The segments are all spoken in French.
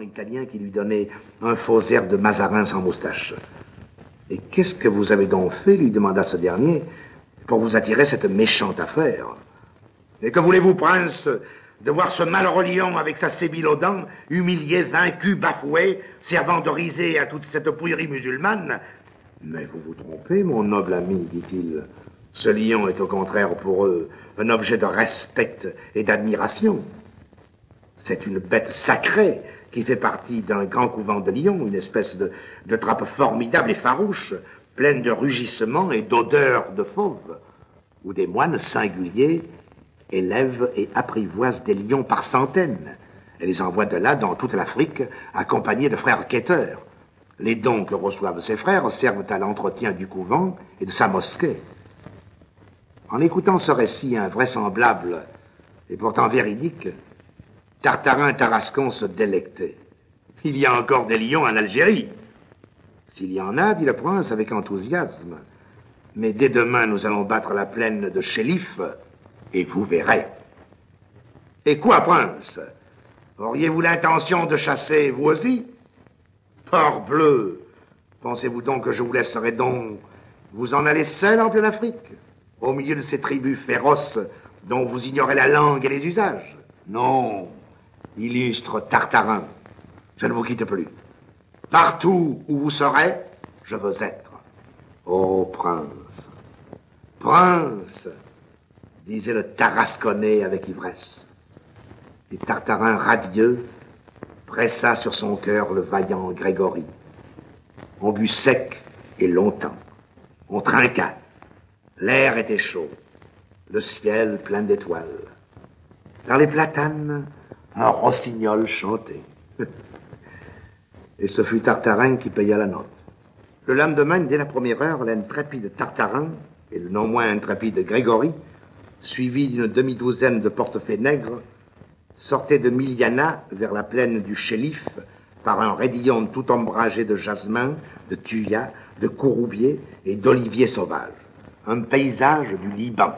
italien qui lui donnait un faux air de Mazarin sans moustache. Et qu'est-ce que vous avez donc fait lui demanda ce dernier pour vous attirer cette méchante affaire? Et que voulez-vous, prince, de voir ce malheureux lion avec sa sébile aux humilié, vaincu, bafoué, servant de risée à toute cette pouillerie musulmane? Mais vous vous trompez, mon noble ami, dit-il. Ce lion est au contraire pour eux un objet de respect et d'admiration. C'est une bête sacrée qui fait partie d'un grand couvent de lions, une espèce de, de trappe formidable et farouche, pleine de rugissements et d'odeurs de fauve, où des moines singuliers élèvent et apprivoisent des lions par centaines et les envoient de là dans toute l'Afrique, accompagnés de frères quêteurs. Les dons que reçoivent ces frères servent à l'entretien du couvent et de sa mosquée. En écoutant ce récit invraisemblable et pourtant véridique, Tartarin Tarascon se délectait. Il y a encore des lions en Algérie. S'il y en a, dit le prince avec enthousiasme. Mais dès demain, nous allons battre la plaine de Chélif, et vous verrez. Et quoi, prince? Auriez-vous l'intention de chasser, vous aussi? Bleu Pensez-vous donc que je vous laisserai donc vous en aller seul en pleine Afrique, au milieu de ces tribus féroces dont vous ignorez la langue et les usages? Non, illustre Tartarin, je ne vous quitte plus. Partout où vous serez, je veux être. Ô prince, prince, disait le Tarasconnais avec ivresse. Et Tartarin radieux pressa sur son cœur le vaillant Grégory. On but sec et longtemps. On trinqua. L'air était chaud. Le ciel plein d'étoiles. Dans les platanes, un rossignol chantait. Et ce fut Tartarin qui paya la note. Le lendemain, dès la première heure, l'intrépide Tartarin et le non moins intrépide Grégory, suivis d'une demi-douzaine de portefaix nègres, sortaient de Miliana vers la plaine du Chélif par un raidillon tout ombragé de jasmin, de thuya, de courroubier et d'oliviers sauvages. Un paysage du Liban.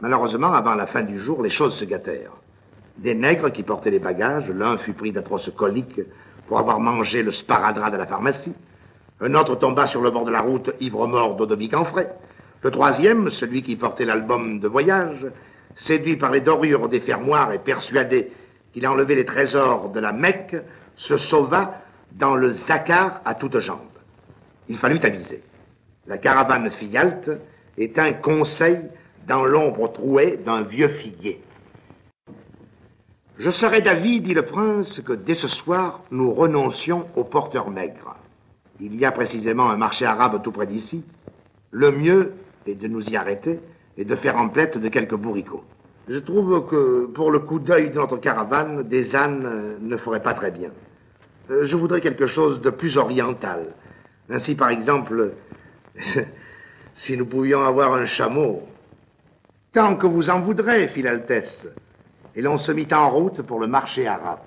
Malheureusement, avant la fin du jour, les choses se gâtèrent. Des nègres qui portaient les bagages, l'un fut pris d'atroces coliques pour avoir mangé le sparadrap de la pharmacie. Un autre tomba sur le bord de la route, ivre-mort de en frais. Le troisième, celui qui portait l'album de voyage, séduit par les dorures des fermoirs et persuadé qu'il a enlevé les trésors de la Mecque, se sauva dans le zacar à toutes jambes. Il fallut aviser. La caravane fit halte et un conseil dans l'ombre trouée d'un vieux figuier. Je serais d'avis, dit le prince, que dès ce soir, nous renoncions aux porteurs maigres. Il y a précisément un marché arabe tout près d'ici. Le mieux est de nous y arrêter et de faire emplette de quelques bourricots. Je trouve que pour le coup d'œil de notre caravane, des ânes ne feraient pas très bien. Euh, je voudrais quelque chose de plus oriental. Ainsi, par exemple, si nous pouvions avoir un chameau. Tant que vous en voudrez, fit l'Altesse et l'on se mit en route pour le marché arabe.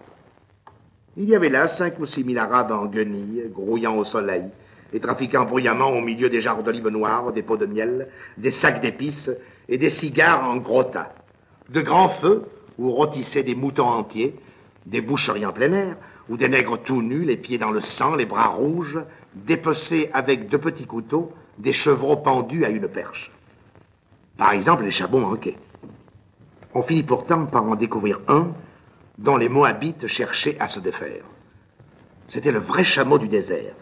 Il y avait là cinq ou six mille Arabes en guenilles, grouillant au soleil, et trafiquant bruyamment au milieu des jarres d'olives noires, des pots de miel, des sacs d'épices et des cigares en gros tas. De grands feux où rôtissaient des moutons entiers, des boucheries en plein air, où des nègres tout nus, les pieds dans le sang, les bras rouges, dépecés avec de petits couteaux, des chevreaux pendus à une perche. Par exemple, les chabots manquaient. On finit pourtant par en découvrir un dont les Moabites cherchaient à se défaire. C'était le vrai chameau du désert,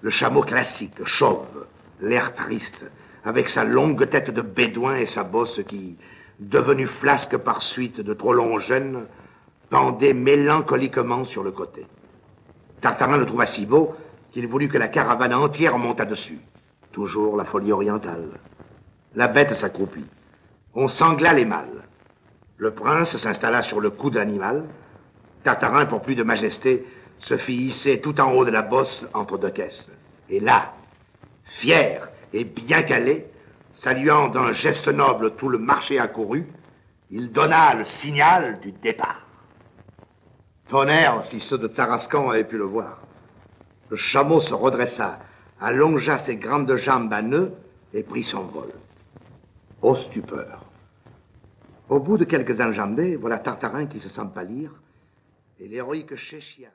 le chameau classique, chauve, l'air triste, avec sa longue tête de bédouin et sa bosse qui, devenue flasque par suite de trop longs jeûnes, pendait mélancoliquement sur le côté. Tartarin le trouva si beau qu'il voulut que la caravane entière montât dessus. Toujours la folie orientale. La bête s'accroupit. On sangla les mâles. Le prince s'installa sur le cou de l'animal. Tartarin, pour plus de majesté, se fit hisser tout en haut de la bosse entre deux caisses. Et là, fier et bien calé, saluant d'un geste noble tout le marché accouru, il donna le signal du départ. Tonnerre, si ceux de Tarascon avaient pu le voir. Le chameau se redressa, allongea ses grandes jambes à nœuds et prit son vol. Ô stupeur au bout de quelques enjambées, voilà Tartarin qui se sent pâlir, et l'héroïque Chéchia.